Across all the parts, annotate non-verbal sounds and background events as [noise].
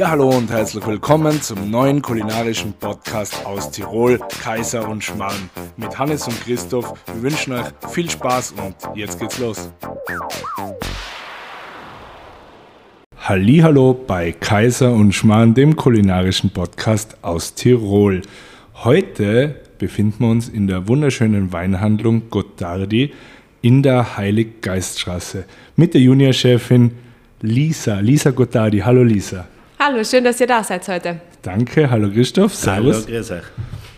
Ja, hallo und herzlich willkommen zum neuen kulinarischen Podcast aus Tirol, Kaiser und Schmarrn. Mit Hannes und Christoph. Wir wünschen euch viel Spaß und jetzt geht's los. Hallo bei Kaiser und Schmarrn, dem kulinarischen Podcast aus Tirol. Heute befinden wir uns in der wunderschönen Weinhandlung Gottardi in der Heiliggeiststraße mit der Juniorchefin Lisa, Lisa Gottardi. Hallo Lisa. Hallo, schön, dass ihr da seid heute. Danke, hallo Christoph, servus. Hallo, grüß euch.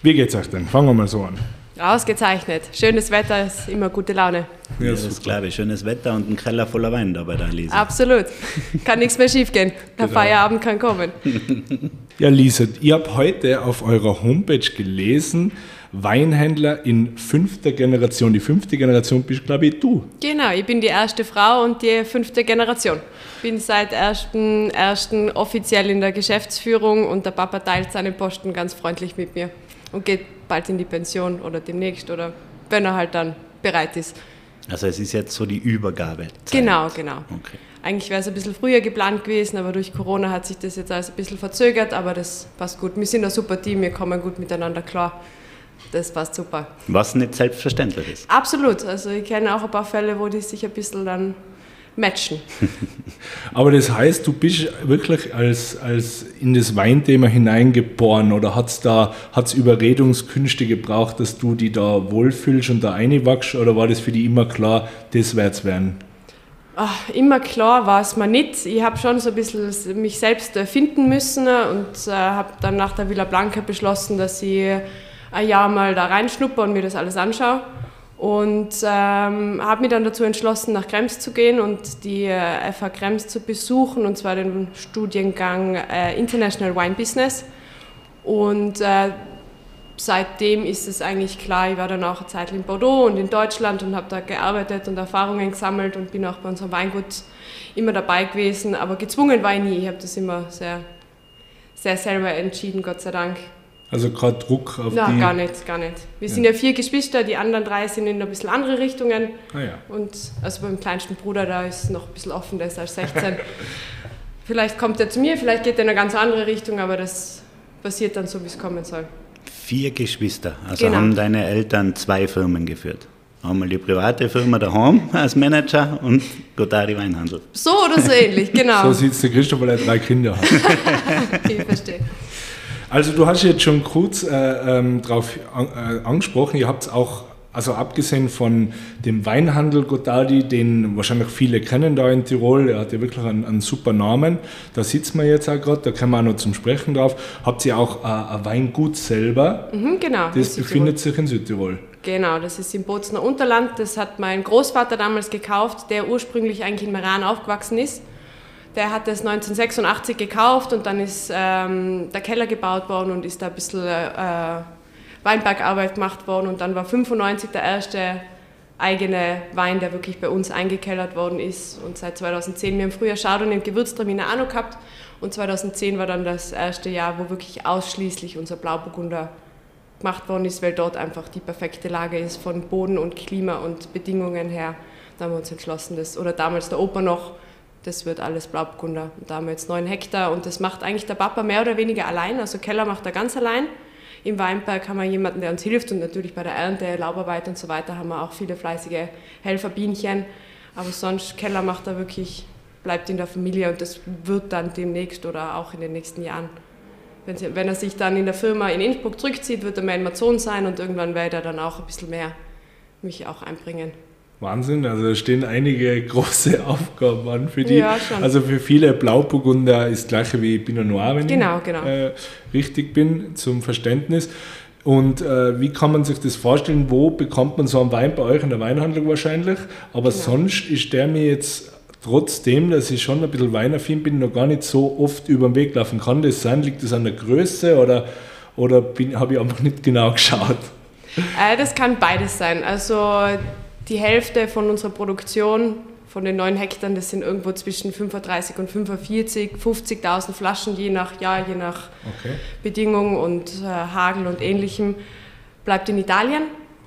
Wie geht's euch denn? Fangen wir mal so an. Ausgezeichnet. Schönes Wetter ist immer gute Laune. Ja, das ist glaube ich. Schönes Wetter und ein Keller voller Wein dabei da, Lisa. Absolut. Kann nichts mehr schief gehen. Der Genau. Feierabend kann kommen. Ja, Lisa, ihr habt heute auf eurer Homepage gelesen, Weinhändler in fünfter Generation. Die fünfte Generation bist, glaube ich, du. Genau, ich bin die erste Frau und die fünfte Generation. Bin seit 1.1. offiziell in der Geschäftsführung und der Papa teilt seinen Posten ganz freundlich mit mir und geht bald in die Pension oder demnächst oder wenn er halt dann bereit ist. Also es ist jetzt so die Übergabe. Genau, genau. Okay. Eigentlich wäre es ein bisschen früher geplant gewesen, aber durch Corona hat sich das jetzt alles ein bisschen verzögert, aber das passt gut. Wir sind ein super Team, wir kommen gut miteinander klar. Das passt super. Was nicht selbstverständlich ist. Absolut. Also ich kenne auch ein paar Fälle, wo die sich ein bisschen dann matchen. [laughs] Aber das heißt, du bist wirklich als, als in das Weinthema hineingeboren oder hat es da hat's Überredungskünste gebraucht, dass du die da wohlfühlst und da reinwachst oder war das für dich immer klar, das wird's werden? Ach, immer klar war es mir nicht. Ich habe schon so ein bisschen mich selbst äh, finden müssen und äh, habe dann nach der Villa Blanca beschlossen, dass ich ein Jahr mal da reinschnuppe und mir das alles anschaue. Und ähm, habe mich dann dazu entschlossen, nach Krems zu gehen und die äh, FH Krems zu besuchen, und zwar den Studiengang äh, International Wine Business. Und äh, seitdem ist es eigentlich klar, ich war dann auch eine Zeit in Bordeaux und in Deutschland und habe da gearbeitet und Erfahrungen gesammelt und bin auch bei unserem Weingut immer dabei gewesen. Aber gezwungen war ich nie. Ich habe das immer sehr, sehr selber entschieden, Gott sei Dank. Also gerade Druck auf Na, die. gar nicht, gar nicht. Wir sind ja vier Geschwister, die anderen drei sind in ein bisschen andere Richtungen. Ah, ja. Und also beim kleinsten Bruder, da ist noch ein bisschen offen, der ist erst [laughs] 16. vielleicht kommt er zu mir, vielleicht geht er in eine ganz andere Richtung, aber das passiert dann so, wie es kommen soll. Vier Geschwister. Also Genau. haben deine Eltern zwei Firmen geführt. Einmal die private Firma daheim als Manager und Gotari Weinhandel. So oder so ähnlich, genau. So sieht es der Christoph, weil er drei Kinder hat. [laughs] ich verstehe. Also du hast jetzt schon kurz äh, ähm, darauf an, äh, angesprochen, ihr habt auch, also abgesehen von dem Weinhandel Gottardi, den wahrscheinlich viele kennen da in Tirol, der hat ja wirklich einen, einen super Namen, da sitzen wir jetzt auch gerade, da kommen wir auch noch zum Sprechen drauf, habt ihr auch äh, ein Weingut selber, Mhm, genau. das befindet sich in Südtirol. Genau, das ist im Bozner Unterland. Das hat mein Großvater damals gekauft, der ursprünglich eigentlich in Meran aufgewachsen ist. Der hat das 1986 gekauft und dann ist ähm, der Keller gebaut worden und ist da ein bisschen äh, Weinbergarbeit gemacht worden. Und dann war 95 der erste eigene Wein, der wirklich bei uns eingekellert worden ist. Und seit 2010, wir haben früher Chardonnay und Gewürztraminer auch noch gehabt. Und 2010 war dann das erste Jahr, wo wirklich ausschließlich unser Blauburgunder gemacht worden ist, weil dort einfach die perfekte Lage ist von Boden und Klima und Bedingungen her. Da haben wir uns entschlossen, das, oder damals der Opa noch, das wird alles Blauburgunder. Und da haben wir jetzt neun Hektar und das macht eigentlich der Papa mehr oder weniger allein. Also Keller macht er ganz allein. Im Weinberg haben wir jemanden, der uns hilft und natürlich bei der Ernte, Laubarbeit und so weiter haben wir auch viele fleißige Helferbienchen. Aber sonst, Keller macht er wirklich, bleibt in der Familie und das wird dann demnächst oder auch in den nächsten Jahren wenn, er sich dann in der Firma in Innsbruck zurückzieht, wird er mehr in Amazon sein und irgendwann werde er dann auch ein bisschen mehr mich auch einbringen. Wahnsinn, also da stehen einige [laughs] große Aufgaben an für die. Ja, schon. Also für viele Blauburgunder ist das gleiche wie Pinot Noir, wenn Genau, ich genau. Äh, richtig bin, zum Verständnis. Und äh, wie kann man sich das vorstellen? Wo bekommt man so einen Wein bei euch in der Weinhandlung wahrscheinlich? Aber Genau. sonst ist der mir jetzt trotzdem, dass ich schon ein bisschen weinaffin bin, noch gar nicht so oft über den Weg laufen kann. Das sein, liegt das an der Größe oder, oder habe ich einfach nicht genau [laughs] geschaut? Äh, das kann beides sein. Also die Hälfte von unserer Produktion, von den neun Hektar, das sind irgendwo zwischen 35 und 45, 50.000 Flaschen, je nach Jahr, je nach Okay, Bedingung und äh, Hagel und ähnlichem, bleibt in Italien.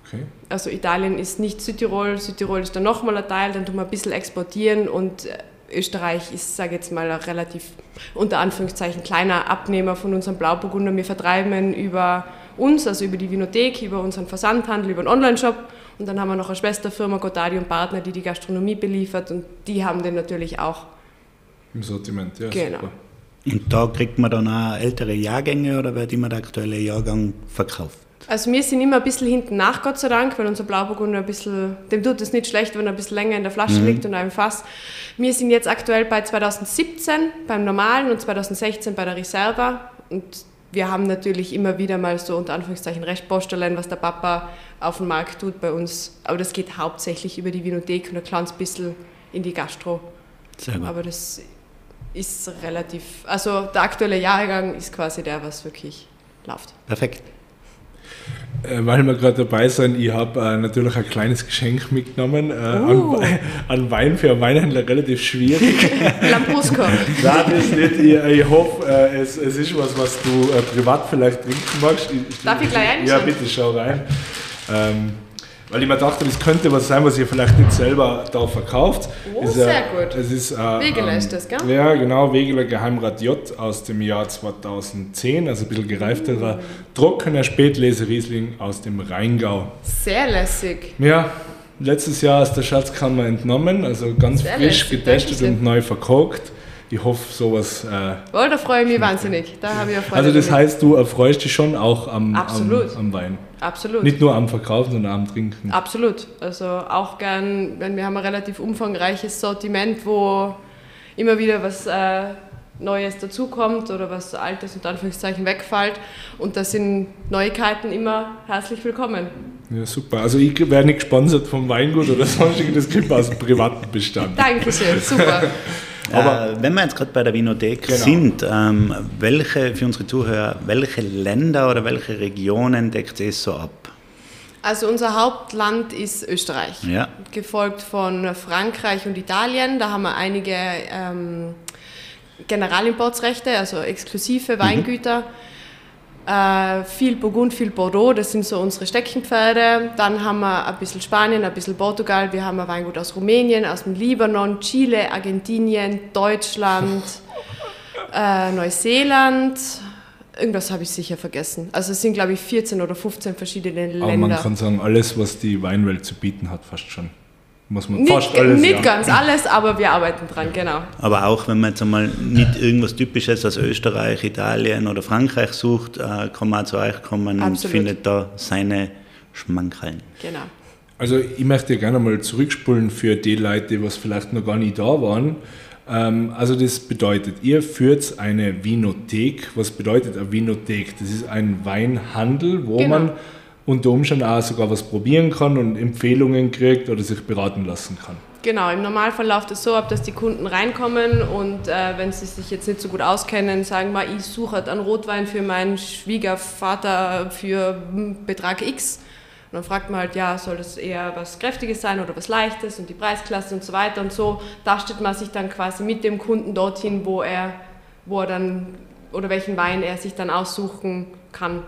okay. Also Italien ist nicht Südtirol, Südtirol ist dann nochmal ein Teil, dann tun wir ein bisschen exportieren und äh, Österreich ist, sage ich jetzt mal, ein relativ unter Anführungszeichen kleiner Abnehmer von unserem Blauburgunder. Wir vertreiben über uns, also über die Vinothek, über unseren Versandhandel, über den Online-Shop. Und dann haben wir noch eine Schwesterfirma, Gottardi und Partner, die die Gastronomie beliefert und die haben den natürlich auch. Im Sortiment, ja. Genau. Super. Und da kriegt man dann auch ältere Jahrgänge oder wird immer der aktuelle Jahrgang verkauft? Also wir sind immer ein bisschen hinten nach, Gott sei Dank, weil unser Blauburgunder ein bisschen, dem tut es nicht schlecht, wenn er ein bisschen länger in der Flasche mhm. liegt und einem Fass. Wir sind jetzt aktuell bei 2017 beim normalen und 2016 bei der Reserva und wir haben natürlich immer wieder mal so unter Anführungszeichen Restbosteleien, was der Papa auf dem Markt tut bei uns. Aber das geht hauptsächlich über die Vinothek und ein kleines bisschen in die Gastro. Sehr gut. Aber das ist relativ, also der aktuelle Jahrgang ist quasi der, was wirklich läuft. Perfekt. Äh, weil wir gerade dabei sind, ich habe äh, natürlich ein kleines Geschenk mitgenommen. Äh, uh. an, [laughs] an, Wein für einen Weinhändler relativ schwierig. [laughs] Lambrusco. Nein, das nicht. Ich, ich hoffe, äh, es, es, ist was, was du äh, privat vielleicht trinken magst. Ich, Darf ich gleich einschauen? Ja, bitte schau rein. Ähm, weil ich mir dachte, das könnte was sein, was ihr vielleicht nicht selber da verkauft. Oh, ist, sehr gut. Es ist, äh, Wegeler ähm, ist das, gell? Ja, genau, Wegeler Geheimrat J aus dem Jahr 2010, also ein bisschen gereifterer, mm. trockener Spätlese-Riesling aus dem Rheingau. Sehr lässig. Ja, letztes Jahr aus der Schatzkammer entnommen, also ganz sehr frisch lässig, getestet und neu verkocht ich hoffe, sowas. Äh, oh, da freue ich mich wahnsinnig. Da habe ich Freude Also, das damit. heißt, du erfreust dich schon auch am, am, am, Wein. Absolut. Nicht nur am Verkaufen, sondern am Trinken. Absolut. Also, auch gern, wenn wir haben ein relativ umfangreiches Sortiment, wo immer wieder was äh, Neues dazukommt oder was Altes und Anführungszeichen wegfällt. Und da sind Neuigkeiten immer herzlich willkommen. Ja, super. Also ich werde nicht gesponsert vom Weingut oder [laughs] sonstiges, das kommt aus dem privaten Bestand. Dankeschön, super. [laughs] Aber äh, wenn wir jetzt gerade bei der Winothek genau. sind, ähm, welche, für unsere Zuhörer, welche Länder oder welche Regionen deckt es so ab? Also unser Hauptland ist Österreich, ja. gefolgt von Frankreich und Italien. Da haben wir einige ähm, Generalimportsrechte, also exklusive mhm. Weingüter. Mhm. Äh, viel Burgund, viel Bordeaux, das sind so unsere Steckenpferde. Dann haben wir ein bisschen Spanien, ein bisschen Portugal. Wir haben ein Weingut aus Rumänien, aus dem Libanon, Chile, Argentinien, Deutschland, [laughs] äh, Neuseeland. Irgendwas habe ich sicher vergessen. Also es sind, glaube ich, 14 oder 15 verschiedene Länder. Aber man kann sagen, alles, was die Weinwelt zu bieten hat, fast schon. Muss man nicht, fast alles, nicht ja. ganz alles, aber wir arbeiten dran, genau. Aber auch wenn man jetzt einmal nicht irgendwas Typisches aus Österreich, Italien oder Frankreich sucht, äh, kann man auch zu euch kommen Absolut. und findet da seine Schmankerln. Genau. Also ich möchte gerne mal zurückspulen für die Leute, die was vielleicht noch gar nicht da waren. Ähm, also das bedeutet, ihr führt eine Vinothek. Was bedeutet eine Vinothek? Das ist ein Weinhandel, wo genau. man unter Umständen auch sogar was probieren kann und Empfehlungen kriegt oder sich beraten lassen kann. Genau, im Normalfall läuft es so ab, dass die Kunden reinkommen und äh, wenn sie sich jetzt nicht so gut auskennen, sagen mal, ich suche halt einen Rotwein für meinen Schwiegervater für Betrag X. Und dann fragt man halt, ja, soll das eher was Kräftiges sein oder was Leichtes und die Preisklasse und so weiter und so tastet man sich dann quasi mit dem Kunden dorthin, wo er, wo er dann oder welchen Wein er sich dann aussuchen kann.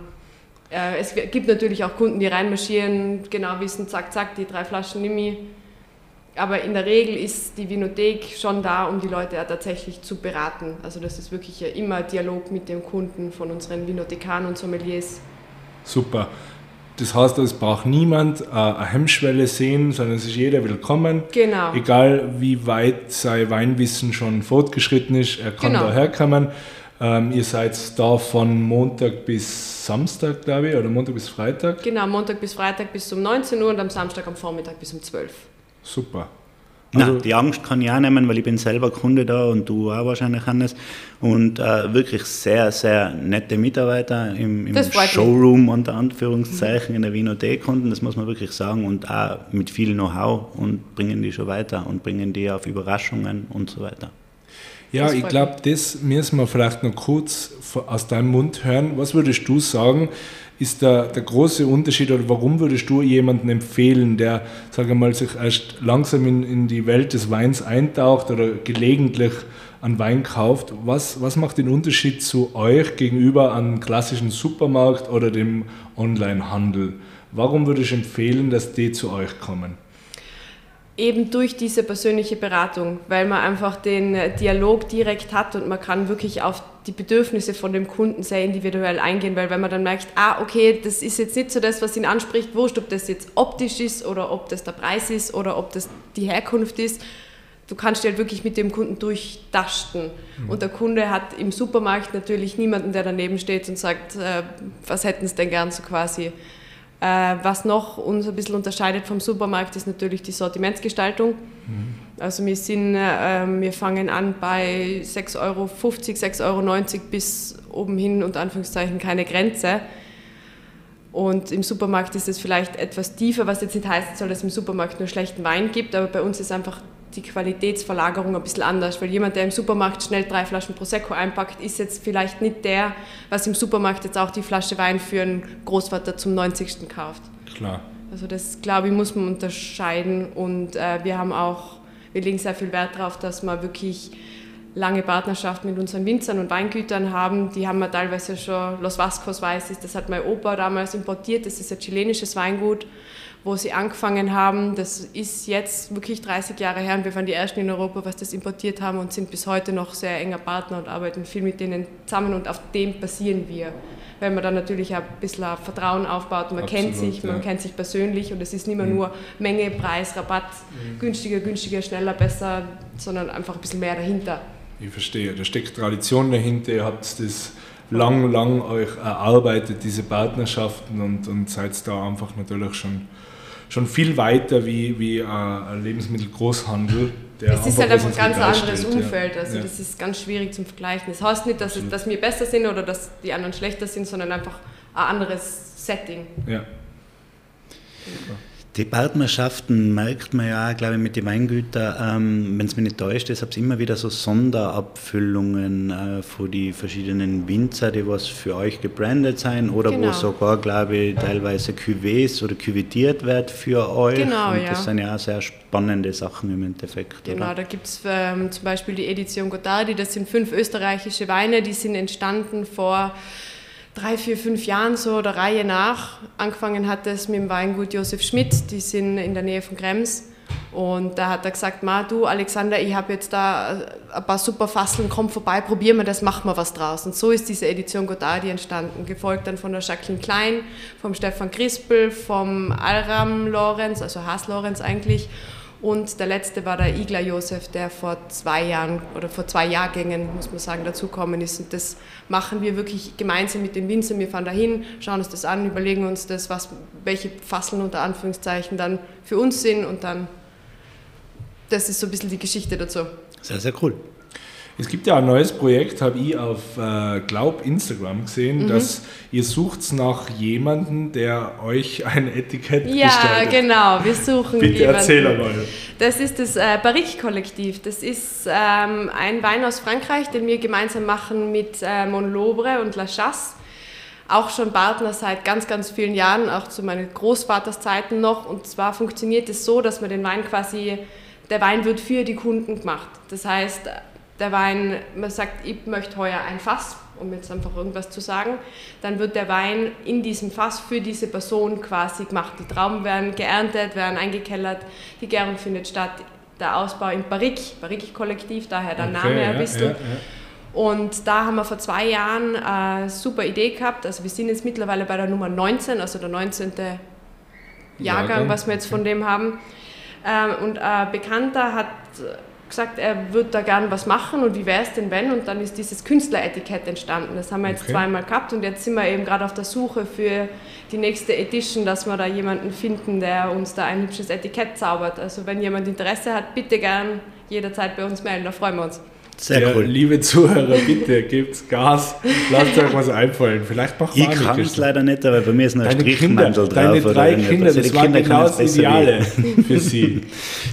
Äh, es gibt natürlich auch Kunden, die reinmarschieren, genau wissen, zack, zack, die drei Flaschen Nimi. Aber in der Regel ist die Vinothek schon da, um die Leute ja tatsächlich zu beraten. Also das ist wirklich ja immer Dialog mit dem Kunden von unseren Vinothekaren und Sommeliers. Super. Das heißt, es braucht niemand äh, eine Hemmschwelle sehen, sondern es ist jeder willkommen. Genau. Egal wie weit sein Weinwissen schon fortgeschritten ist, er kann genau. daherkommen. Ähm, ihr seid da von Montag bis Samstag, glaube ich, oder Montag bis Freitag? Genau, Montag bis Freitag bis um 19 Uhr und am Samstag am Vormittag bis um 12 Uhr. Super. Also, Nein, die Angst kann ich auch nehmen, weil ich bin selber Kunde da und du auch wahrscheinlich, Hannes. Und äh, wirklich sehr, sehr nette Mitarbeiter im, im Showroom mich. unter Anführungszeichen in der Winothek Kunden, das muss man wirklich sagen. Und auch mit viel Know-how und bringen die schon weiter und bringen die auf Überraschungen und so weiter. Ja, ich glaube, das müssen wir vielleicht noch kurz aus deinem Mund hören. Was würdest du sagen, ist der, der große Unterschied oder warum würdest du jemanden empfehlen, der, sage mal, sich erst langsam in, in die Welt des Weins eintaucht oder gelegentlich an Wein kauft? Was, was macht den Unterschied zu euch gegenüber einem klassischen Supermarkt oder dem Onlinehandel? Warum würde ich empfehlen, dass die zu euch kommen? Eben durch diese persönliche Beratung, weil man einfach den äh, Dialog direkt hat und man kann wirklich auf die Bedürfnisse von dem Kunden sehr individuell eingehen, weil wenn man dann merkt, ah, okay, das ist jetzt nicht so das, was ihn anspricht, wurscht, ob das jetzt optisch ist oder ob das der Preis ist oder ob das die Herkunft ist, du kannst dich halt wirklich mit dem Kunden durchdasten. Mhm. Und der Kunde hat im Supermarkt natürlich niemanden, der daneben steht und sagt, äh, was hätten sie denn gern so quasi. Äh, was noch uns ein bisschen unterscheidet vom Supermarkt, ist natürlich die Sortimentsgestaltung. Mhm. Also wir, sind, äh, wir fangen an bei 6,50 Euro, 6,90 Euro bis oben hin, unter Anführungszeichen, keine Grenze. Und im Supermarkt ist es vielleicht etwas tiefer, was jetzt nicht heißen soll, dass es im Supermarkt nur schlechten Wein gibt, aber bei uns ist einfach die Qualitätsverlagerung ein bisschen anders, weil jemand, der im Supermarkt schnell drei Flaschen Prosecco einpackt, ist jetzt vielleicht nicht der, was im Supermarkt jetzt auch die Flasche Wein für einen Großvater zum 90. kauft. Klar. Also das, glaube ich, muss man unterscheiden und äh, wir haben auch, wir legen sehr viel Wert darauf, dass wir wirklich lange Partnerschaften mit unseren Winzern und Weingütern haben. Die haben wir teilweise schon, Los Vascos weiß ich, das hat mein Opa damals importiert, das ist ein chilenisches Weingut wo sie angefangen haben. Das ist jetzt wirklich 30 Jahre her und wir waren die Ersten in Europa, was das importiert haben und sind bis heute noch sehr enger Partner und arbeiten viel mit denen zusammen und auf dem basieren wir. Weil man dann natürlich ein bisschen Vertrauen aufbaut, man Absolut, kennt sich, man ja. kennt sich persönlich und es ist nicht mehr mhm. nur Menge, Preis, Rabatt, mhm. günstiger, günstiger, schneller, besser, sondern einfach ein bisschen mehr dahinter. Ich verstehe, da steckt Tradition dahinter, ihr habt das lang, lang euch erarbeitet, diese Partnerschaften und, und seid da einfach natürlich schon schon viel weiter wie, wie ein Lebensmittelgroßhandel. es ist halt einfach ein ganz anderes Umfeld, ja. also ja. das ist ganz schwierig zum Vergleichen. Das heißt nicht, dass, es, dass wir besser sind oder dass die anderen schlechter sind, sondern einfach ein anderes Setting. Ja. ja. Die Partnerschaften merkt man ja, glaube ich, mit den Weingütern, ähm, wenn es mich nicht täuscht, es gibt immer wieder so Sonderabfüllungen äh, für die verschiedenen Winzer, die was für euch gebrandet sein oder genau. wo sogar, glaube ich, teilweise Cuvées oder cuvetiert wird für euch. Genau, Und das ja. sind ja auch sehr spannende Sachen im Endeffekt. Genau, oder? da gibt es ähm, zum Beispiel die Edition Godardi, das sind fünf österreichische Weine, die sind entstanden vor drei, vier, fünf Jahren so der Reihe nach. Angefangen hat es mit dem Weingut Josef Schmidt, die sind in der Nähe von Krems. Und da hat er gesagt, Ma, du Alexander, ich habe jetzt da ein paar super Fasseln, komm vorbei, probieren wir das, machen wir was draus. Und so ist diese Edition Godardi entstanden, gefolgt dann von der Jacqueline Klein, vom Stefan Crispel, vom Alram Lorenz, also Haas Lorenz eigentlich, und der letzte war der Igler Josef, der vor zwei Jahren oder vor zwei Jahrgängen, muss man sagen, dazukommen ist. Und das machen wir wirklich gemeinsam mit den Winzern. Wir fahren dahin, schauen uns das an, überlegen uns das, was, welche Fasseln unter Anführungszeichen dann für uns sind und dann, das ist so ein bisschen die Geschichte dazu. Sehr, sehr cool. Es gibt ja ein neues Projekt, habe ich auf äh, Glaub Instagram gesehen, mhm. dass ihr sucht nach jemandem, der euch ein Etikett ja, gestaltet. Ja, genau, wir suchen Bitte jemanden. erzähl einmal. Das ist das äh, Barrique-Kollektiv. Das ist ähm, ein Wein aus Frankreich, den wir gemeinsam machen mit äh, Monlobre und La Chasse auch schon Partner seit ganz, ganz vielen Jahren, auch zu meinen Großvaterszeiten noch. Und zwar funktioniert es so, dass man den Wein quasi, der Wein wird für die Kunden gemacht. Das heißt, der Wein, man sagt, ich möchte heuer ein Fass, um jetzt einfach irgendwas zu sagen, dann wird der Wein in diesem Fass für diese Person quasi gemacht. Die Trauben werden geerntet, werden eingekellert, die Gärung findet statt, der Ausbau im Barrique, Barrique-Kollektiv, daher der okay, Name ein bisschen. Ja, ja, ja. Und da haben wir vor zwei Jahren eine super Idee gehabt. Also wir sind jetzt mittlerweile bei der Nummer 19, also der 19. Jahrgang, was wir jetzt von dem haben. Ähm, und ein Bekannter hat gesagt, er würde da gern was machen und wie wäre es denn wenn? Und dann ist dieses Künstleretikett entstanden. Das haben wir jetzt okay. zweimal gehabt und jetzt sind wir eben gerade auf der Suche für die nächste Edition, dass wir da jemanden finden, der uns da ein hübsches Etikett zaubert. Also wenn jemand Interesse hat, bitte gern jederzeit bei uns melden, da freuen wir uns. Sehr ja, cool. Liebe Zuhörer, bitte gebt Gas, lasst euch was einfallen. Vielleicht macht Ich kann es leider nicht, aber bei mir ist noch ein Strichmantel drauf. Deine drei Kinder, das waren Kinder genau das Ideale [laughs] für sie.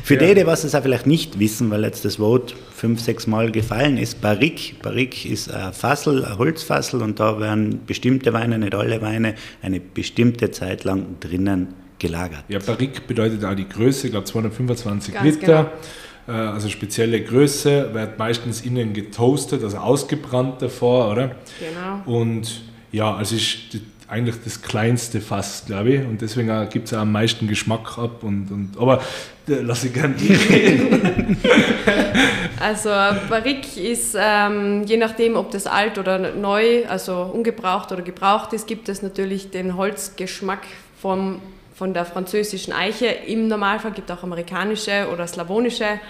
für ja. die, die was es auch vielleicht nicht wissen, weil jetzt das Wort fünf, sechs Mal gefallen ist, Barrique. Barrique ist ein Fassel, ein Holzfassel und da werden bestimmte Weine, nicht alle Weine, eine bestimmte Zeit lang drinnen gelagert. Ja, Barrique bedeutet auch die Größe, ich glaube 225 Ganz Liter. Genau also spezielle Größe, wird meistens innen getoastet, also ausgebrannt davor, oder? Genau. Und ja, also ist eigentlich das kleinste Fass, glaube ich. Und deswegen gibt es auch am meisten Geschmack ab. Und, und, aber äh, lass ich gerne reden. [laughs] also Barrique ist, ähm, je nachdem, ob das alt oder neu, also ungebraucht oder gebraucht ist, gibt es natürlich den Holzgeschmack vom, von der französischen Eiche. Im Normalfall gibt es auch amerikanische oder slawonische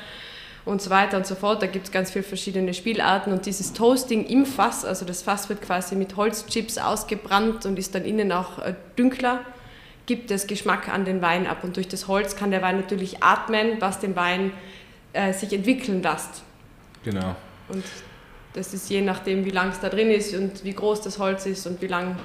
und so weiter und so fort. Da gibt es ganz viele verschiedene Spielarten und dieses Toasting im Fass, also das Fass wird quasi mit Holzchips ausgebrannt und ist dann innen auch äh, dünkler, gibt es Geschmack an den Wein ab und durch das Holz kann der Wein natürlich atmen, was den Wein äh, sich entwickeln lässt. Genau. Und das ist je nachdem, wie lang es da drin ist und wie groß das Holz ist und wie lang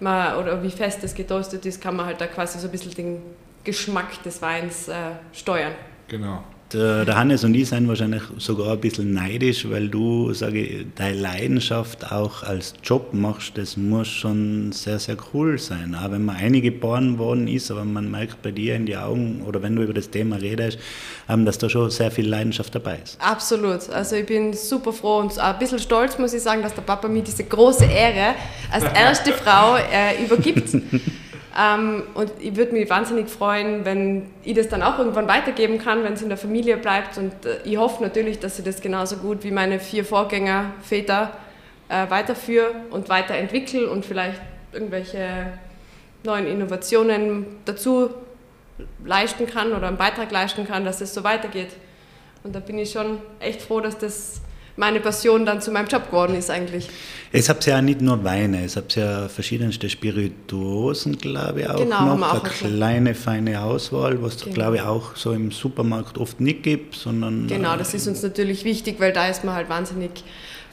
man oder wie fest es getoastet ist, kann man halt da quasi so ein bisschen den Geschmack des Weins äh, steuern. Genau. Der, der, Hannes und ich sind wahrscheinlich sogar ein bisschen neidisch, weil du, sage ich, deine Leidenschaft auch als Job machst, das muss schon sehr, sehr cool sein. Auch wenn man eingeboren worden ist, aber man merkt bei dir in die Augen oder wenn du über das Thema redest, ähm, dass da schon sehr viel Leidenschaft dabei ist. Absolut. Also ich bin super froh und ein bisschen stolz, muss ich sagen, dass der Papa mir diese große Ehre als erste Frau äh, übergibt. [laughs] Ähm, und ich würde mich wahnsinnig freuen, wenn ich das dann auch irgendwann weitergeben kann, wenn es in der Familie bleibt. Und äh, ich hoffe natürlich, dass ich das genauso gut wie meine vier Vorgänger, Väter, äh, weiterführe und weiterentwickle und vielleicht irgendwelche neuen Innovationen dazu leisten kann oder einen Beitrag leisten kann, dass es so weitergeht. Und da bin ich schon echt froh, dass das meine Passion dann zu meinem Job geworden ist eigentlich. Es habt ja nicht nur Weine, es habt ja verschiedenste Spirituosen, glaube ich, auch genau, noch. Auch eine kleine, feine Auswahl, was genau. glaube ich auch so im Supermarkt oft nicht gibt, sondern... Genau, das ist uns natürlich wichtig, weil da ist man halt wahnsinnig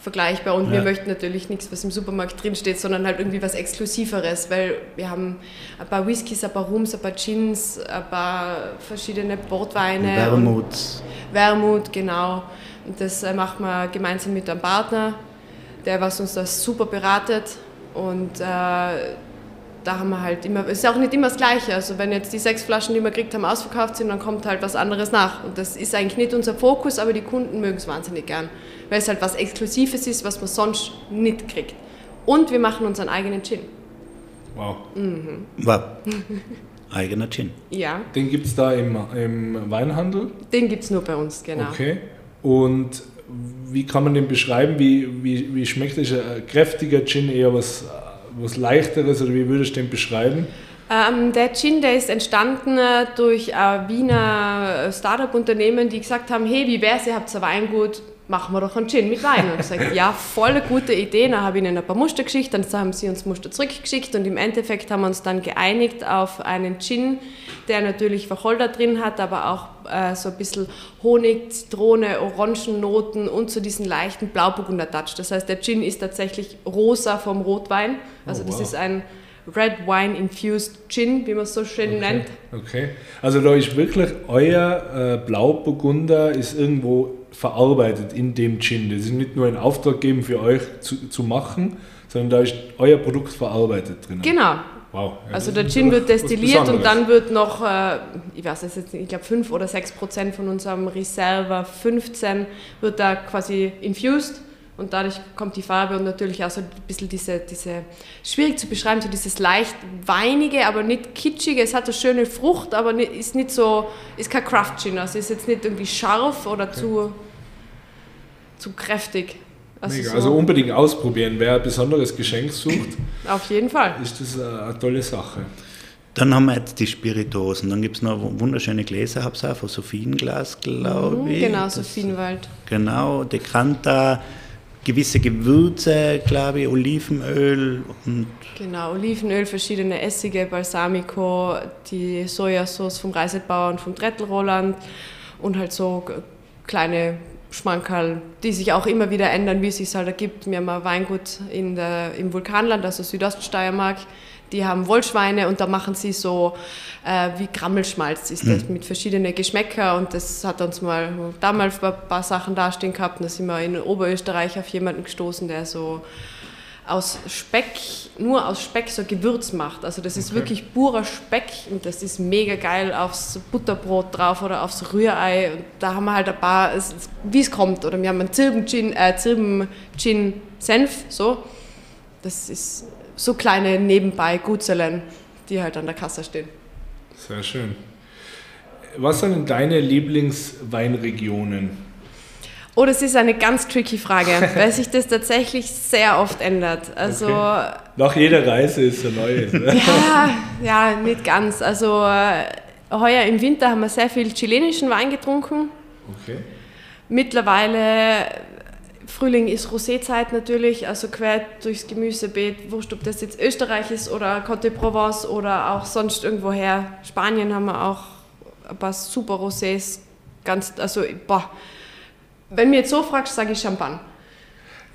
vergleichbar und ja. wir möchten natürlich nichts, was im Supermarkt drinsteht, sondern halt irgendwie was Exklusiveres, weil wir haben ein paar Whiskys, ein paar Rums, ein paar Gins, ein paar verschiedene Portweine. Wermut. Wermut, genau. Und das äh, macht man gemeinsam mit einem Partner, der was uns das super beratet. Und äh, da haben wir halt immer, es ist auch nicht immer das Gleiche. Also wenn jetzt die sechs Flaschen, die wir gekriegt haben, ausverkauft sind, dann kommt halt was anderes nach. Und das ist eigentlich nicht unser Fokus, aber die Kunden mögen es wahnsinnig gern, weil es halt was Exklusives ist, was man sonst nicht kriegt. Und wir machen unseren eigenen Gin. Wow. Mhm. Wow. [laughs] Eigener Gin. Ja. Den gibt es da im, im Weinhandel? Den gibt es nur bei uns, genau. Okay. Und wie kann man den beschreiben? Wie, wie, wie schmeckt es? Ein kräftiger Gin, eher was, was leichteres oder wie würdest du den beschreiben? Ähm, der Gin, der ist entstanden äh, durch ein Wiener Startup-Unternehmen, die gesagt haben, hey, wie wär's, ihr habt ein Weingut, machen wir doch einen Gin mit Wein. Und gesagt, ja, voll gute Idee. Dann habe ich ihnen ein paar Muster geschickt, dann haben sie uns Muster zurückgeschickt und im Endeffekt haben wir uns dann geeinigt auf einen Gin, der natürlich Wacholder drin hat, aber auch äh, so ein bisschen Honig, Zitrone, Orangennoten und so diesen leichten Blauburgunder-Touch. Das heißt, der Gin ist tatsächlich rosa vom Rotwein. Also oh, wow. das ist ein Red Wine Infused Gin, wie man es so schön okay. nennt. Okay. Also da ist wirklich euer äh, Blauburgunder ist irgendwo verarbeitet in dem Gin. Das ist nicht nur ein Auftrag geben für euch zu, zu machen, sondern da ist euer Produkt verarbeitet drin. Genau. Wow. Ja, also der Gin wird destilliert und dann wird noch, äh, ich weiß es jetzt nicht, ich glaube 5 oder 6 Prozent von unserem Reserva 15 wird da quasi infused und dadurch kommt die Farbe und natürlich auch so ein bisschen diese, diese schwierig zu beschreiben, so dieses leicht weinige, aber nicht kitschige. Es hat eine schöne Frucht, aber ist nicht so, ist kein Craft Gin. Also ist jetzt nicht irgendwie scharf oder okay. zu, zu kräftig. Also, so also, unbedingt ausprobieren. Wer ein besonderes Geschenk sucht, [laughs] auf jeden Fall. Ist das eine tolle Sache. Dann haben wir jetzt die Spiritosen. Dann gibt es noch wunderschöne Gläser, habe ich auch von Sophienglas, glaube mhm, ich. Genau, Sophienwald. Genau, Decanta gewisse Gewürze, glaube ich, Olivenöl und. Genau, Olivenöl, verschiedene Essige, Balsamico, die Sojasauce vom Reisetbauer und vom Trettel Roland und halt so kleine Schmankerl, die sich auch immer wieder ändern, wie es sich halt ergibt. Wir haben ein Weingut in der, im Vulkanland, also Südoststeiermark die haben Wollschweine und da machen sie so äh, wie Grammelschmalz ist das, mhm. mit verschiedenen Geschmäcker und das hat uns mal damals ein paar Sachen dastehen gehabt und da sind wir in Oberösterreich auf jemanden gestoßen, der so aus Speck, nur aus Speck so Gewürz macht. Also das ist okay. wirklich purer Speck und das ist mega geil aufs Butterbrot drauf oder aufs Rührei. Und da haben wir halt ein paar, wie es kommt. Oder wir haben einen Zirben-Gin, äh, Zirben-Gin-Senf, so. Das ist so kleine nebenbei Gutzelen, die halt an der Kasse stehen. Sehr schön. Was sind denn deine Lieblingsweinregionen? Oh, das ist eine ganz tricky Frage, weil sich das tatsächlich sehr oft ändert. Also okay. nach jeder Reise ist eine neue. [laughs] ja, ja, nicht ganz. Also äh, heuer im Winter haben wir sehr viel chilenischen Wein getrunken. Okay. Mittlerweile Frühling ist Rosézeit natürlich, also quer durchs Gemüsebeet, wurscht, ob das jetzt Österreich ist oder Côte Provence oder auch sonst irgendwoher. Spanien haben wir auch ein paar super Rosés. Ganz, also, boah. Wenn mir jetzt so fragst, sage ich Champagne.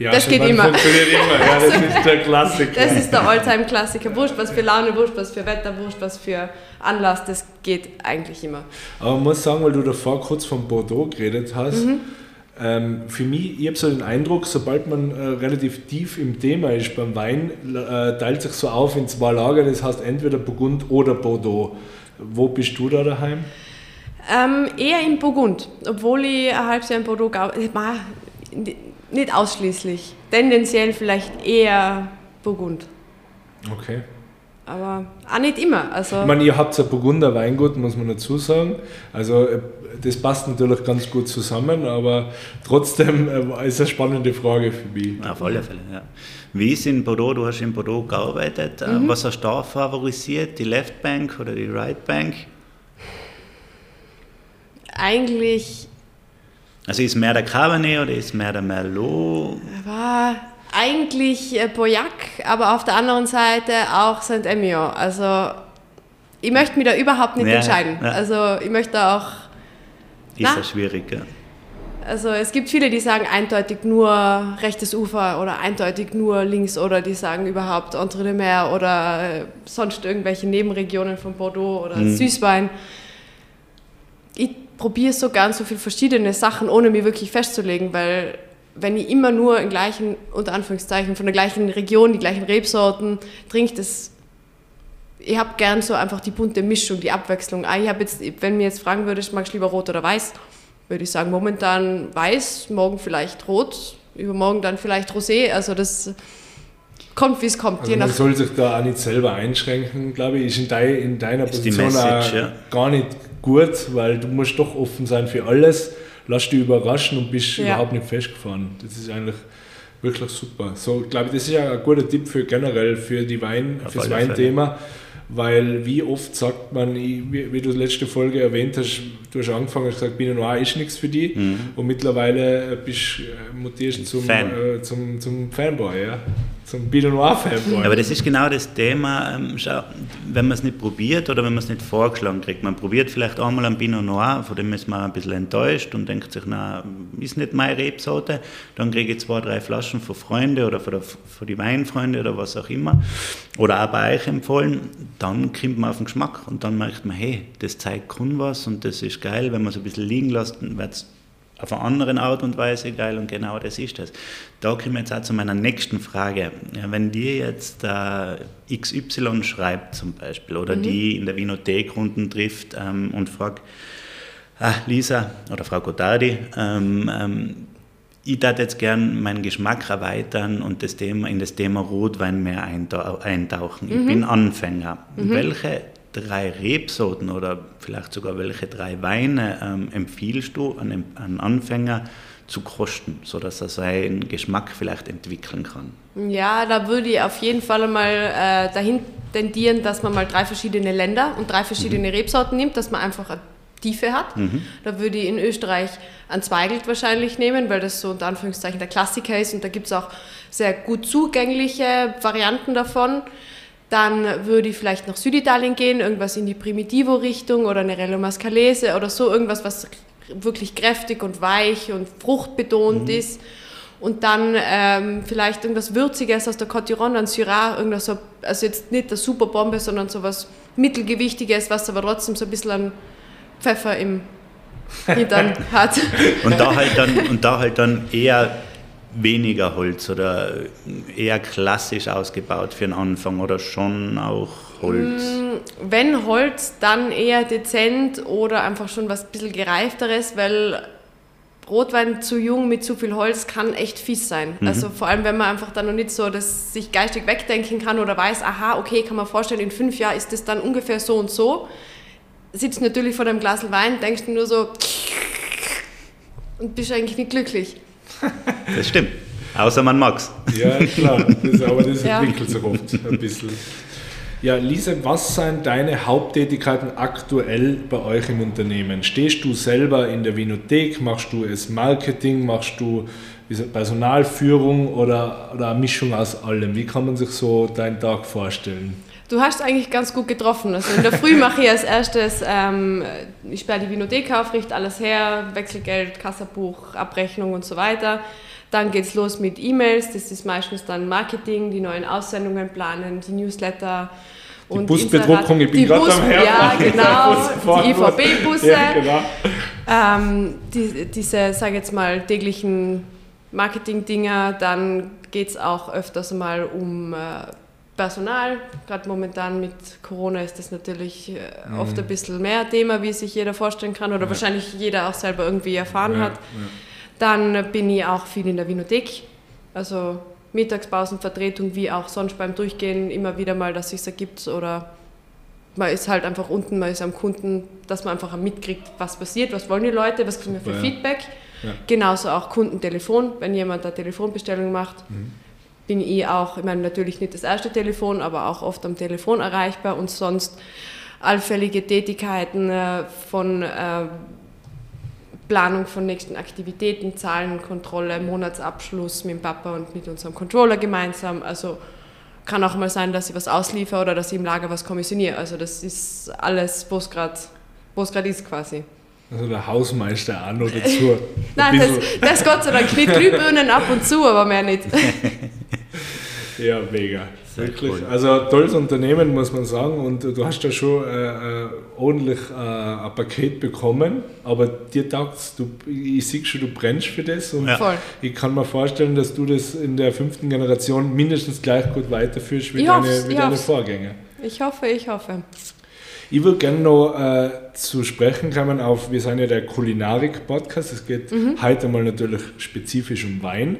Ja, das geht immer. Funktioniert immer. Ja, das ist der Klassiker. Das ist der Alltime-Klassiker. Wurscht, was für Laune, wurscht, was für Wetter, wurscht, was für Anlass, das geht eigentlich immer. Aber man muss sagen, weil du davor kurz von Bordeaux geredet hast, mhm. ähm, für mich, ich habe so den Eindruck, sobald man äh, relativ tief im Thema ist beim Wein, äh, teilt sich so auf in zwei Lager, das heißt entweder Burgund oder Bordeaux. Wo bist du da daheim? Ähm, eher in Burgund, obwohl ich ein halbes Jahr in Bordeaux nicht ausschließlich. Tendenziell vielleicht eher Burgund. Okay. Aber auch nicht immer. Also ich meine, ihr habt ein Burgunder Weingut, muss man dazu sagen. Also äh, das passt natürlich ganz gut zusammen, aber trotzdem äh, ist es eine spannende Frage für mich. Auf alle Fälle, ja. Wie ist in Bordeaux, du hast in Bordeaux gearbeitet, äh, mhm. was hast du da favorisiert, die Left Bank oder die Right Bank? Eigentlich also ist mehr der Cabernet oder ist mehr der Merlot? War eigentlich äh, Boyac, aber auf der anderen Seite auch Saint-Emilion. Also ich möchte mich da überhaupt nicht ja, entscheiden. Ja. Also ich möchte auch... Ist na, ja schwierig, ja. Also es gibt viele, die sagen eindeutig nur rechtes Ufer oder eindeutig nur links oder die sagen überhaupt Entre de Mer oder äh, sonst irgendwelche Nebenregionen von Bordeaux oder mhm. Süßwein. Ich probiere so gern so viele verschiedene Sachen, ohne mir wirklich festzulegen, weil wenn ich immer nur in gleichen, unter Anführungszeichen, von der gleichen Region, die gleichen Rebsorten trinke, das ich habe gern so einfach die bunte Mischung, die Abwechslung. Ah, ich habe jetzt, wenn mir jetzt fragen würdest, magst du lieber rot oder weiß, würde ich sagen, momentan weiß, morgen vielleicht rot, übermorgen dann vielleicht rosé. Also das kommt, wie es kommt. Also man soll sich da auch nicht selber einschränken, glaube ich, ist in, dein, in deiner Position Message, ja. gar nicht gut, weil du musst doch offen sein für alles, lass dich überraschen und bist ja. überhaupt nicht festgefahren. Das ist eigentlich wirklich super. So, glaube ich, das ist ja ein guter Tipp für generell für die Wein, ja, fürs Weinthema, weil wie oft sagt man, wie, wie du letzte Folge erwähnt hast, du hast angefangen und gesagt, Pinot Noir ist nichts für dich mhm. und mittlerweile bist äh, mutierst zum, Fan. Äh, zum, zum Fanboy, ja zum Pinot Noir Fanboy. Aber das ist genau das Thema, ähm, schau, wenn man es nicht probiert oder wenn man es nicht vorgeschlagen kriegt. Man probiert vielleicht einmal ein Pinot Noir, von dem ist man ein bisschen enttäuscht und denkt sich, na, ist nicht meine Rebsorte. Dann kriege ich zwei, drei Flaschen von Freunden oder von, der, von die Weinfreunde oder was auch immer. Oder auch bei euch empfohlen. Dann kommt man auf den Geschmack und dann merkt man, hey, das zeigt kann was und das ist geil. Wenn man es ein bisschen liegen lässt, dann wird es auf einer anderen Art und Weise geil und genau das ist das. Da kommen wir jetzt auch zu meiner nächsten Frage. Wenn dir jetzt äh, XY schreibt zum Beispiel oder mhm. die in der Vinothek unten trifft ähm, und fragt, ah, Lisa oder Frau Gotardi, ähm, ähm, ich würde jetzt gern meinen Geschmack erweitern und das Thema, in das Thema Rotwein mehr eintauchen. Mhm. Ich bin Anfänger. Mhm. Welche drei Rebsorten oder vielleicht sogar welche drei Weine ähm, empfiehlst du an einem Anfänger zu kosten, sodass er seinen Geschmack vielleicht entwickeln kann? Ja, da würde ich auf jeden Fall mal äh, dahin tendieren, dass man mal drei verschiedene Länder und drei verschiedene mhm. Rebsorten nimmt, dass man einfach eine Tiefe hat. Mhm. Da würde ich in Österreich ein Zweigelt wahrscheinlich nehmen, weil das so unter Anführungszeichen der Klassiker ist und da gibt es auch sehr gut zugängliche Varianten davon. Dann würde ich vielleicht nach Süditalien gehen, irgendwas in die Primitivo-Richtung oder eine Rello Mascalese oder so, irgendwas, was wirklich kräftig und weich und fruchtbetont mhm. ist. Und dann ähm, vielleicht irgendwas Würziges aus der Côte d'Iron, ein Syrah, irgendwas so, also jetzt nicht das Superbombe, sondern so was Mittelgewichtiges, was aber trotzdem so ein bisschen an Pfeffer im [laughs] Hintern hat. und, da halt dann, und da halt dann eher weniger Holz oder eher klassisch ausgebaut für den Anfang oder schon auch Holz? Mm, wenn Holz, dann eher dezent oder einfach schon was ein bisschen gereifteres, weil Rotwein zu jung mit zu viel Holz kann echt fies sein. Mhm. Also vor allem, wenn man einfach dann noch nicht so das sich geistig wegdenken kann oder weiß, aha, okay, kann man vorstellen, in fünf Jahren ist das dann ungefähr so und so. Sitzt natürlich vor deinem Glas Wein, denkst du nur so und bist eigentlich nicht glücklich. Das stimmt. Außer man mag's. Ja, klar. Das, aber das [laughs] ja. entwickelt sich oft ein bisschen. Ja, Lisa, was sind deine Haupttätigkeiten aktuell bei euch im Unternehmen? Stehst du selber in der Vinothek? Machst du es Marketing? Machst du Personalführung oder, oder eine Mischung aus allem? Wie kann man sich so deinen Tag vorstellen? Du hast eigentlich ganz gut getroffen. Also in der Früh mache ich als erstes, ähm, ich sperre die Vinothek auf, richte alles her, Wechselgeld, Kassabuch, Abrechnung und so weiter. Dann geht es los mit E-Mails, das ist meistens dann Marketing, die neuen Aussendungen planen, die Newsletter. Die und Busbedruckung, ich bin gerade am Herzen. Ja, [laughs] genau, die IVB-Busse. Ja, genau. ähm, die, diese, sage jetzt mal, täglichen Marketing-Dinger. Dann geht es auch öfters mal um äh, Personal. Gerade momentan mit Corona ist das natürlich mhm. oft ein bisschen mehr Thema, wie sich jeder vorstellen kann oder ja. wahrscheinlich jeder auch selber irgendwie erfahren ja, hat. Ja. Dann bin ich auch viel in der Vinothek, also Mittagspausenvertretung, wie auch sonst beim Durchgehen immer wieder mal, dass es sich ergibt oder man ist halt einfach unten, man ist am Kunden, dass man einfach mitkriegt, was passiert, was wollen die Leute, was kriegen wir für. Feedback. Genauso auch Kundentelefon, wenn jemand eine Telefonbestellung macht, mhm. Bin ich auch, ich meine natürlich nicht das erste Telefon, aber auch oft am Telefon erreichbar und sonst allfällige Tätigkeiten äh, von äh, Planung von nächsten Aktivitäten, Zahlenkontrolle, Monatsabschluss mit dem Papa und mit unserem Controller gemeinsam. Also kann auch mal sein, dass ich was ausliefer oder dass ich im Lager was kommissioniere. Also das ist alles, wo es gerade ist quasi. Also der Hausmeister an oder zu. Nein, das, das Gott sei Dank nicht Glühbirnen [laughs] ab und zu, aber mehr nicht. [laughs] ja, mega. Wirklich. Cool. Also tolles Unternehmen, muss man sagen. Und du hast ja schon äh, äh, ordentlich äh, ein Paket bekommen. Aber dir taugt du, ich sehe schon, du brennst für das. Und ja. ich kann mir vorstellen, dass du das in der fünften Generation mindestens gleich gut weiterführst wie, deine, wie deine Vorgänger. Ich hoffe, ich hoffe. Ich würde gerne noch äh, zu sprechen kommen auf, wir sind ja der Kulinarik-Podcast. Es geht mhm. heute mal natürlich spezifisch um Wein.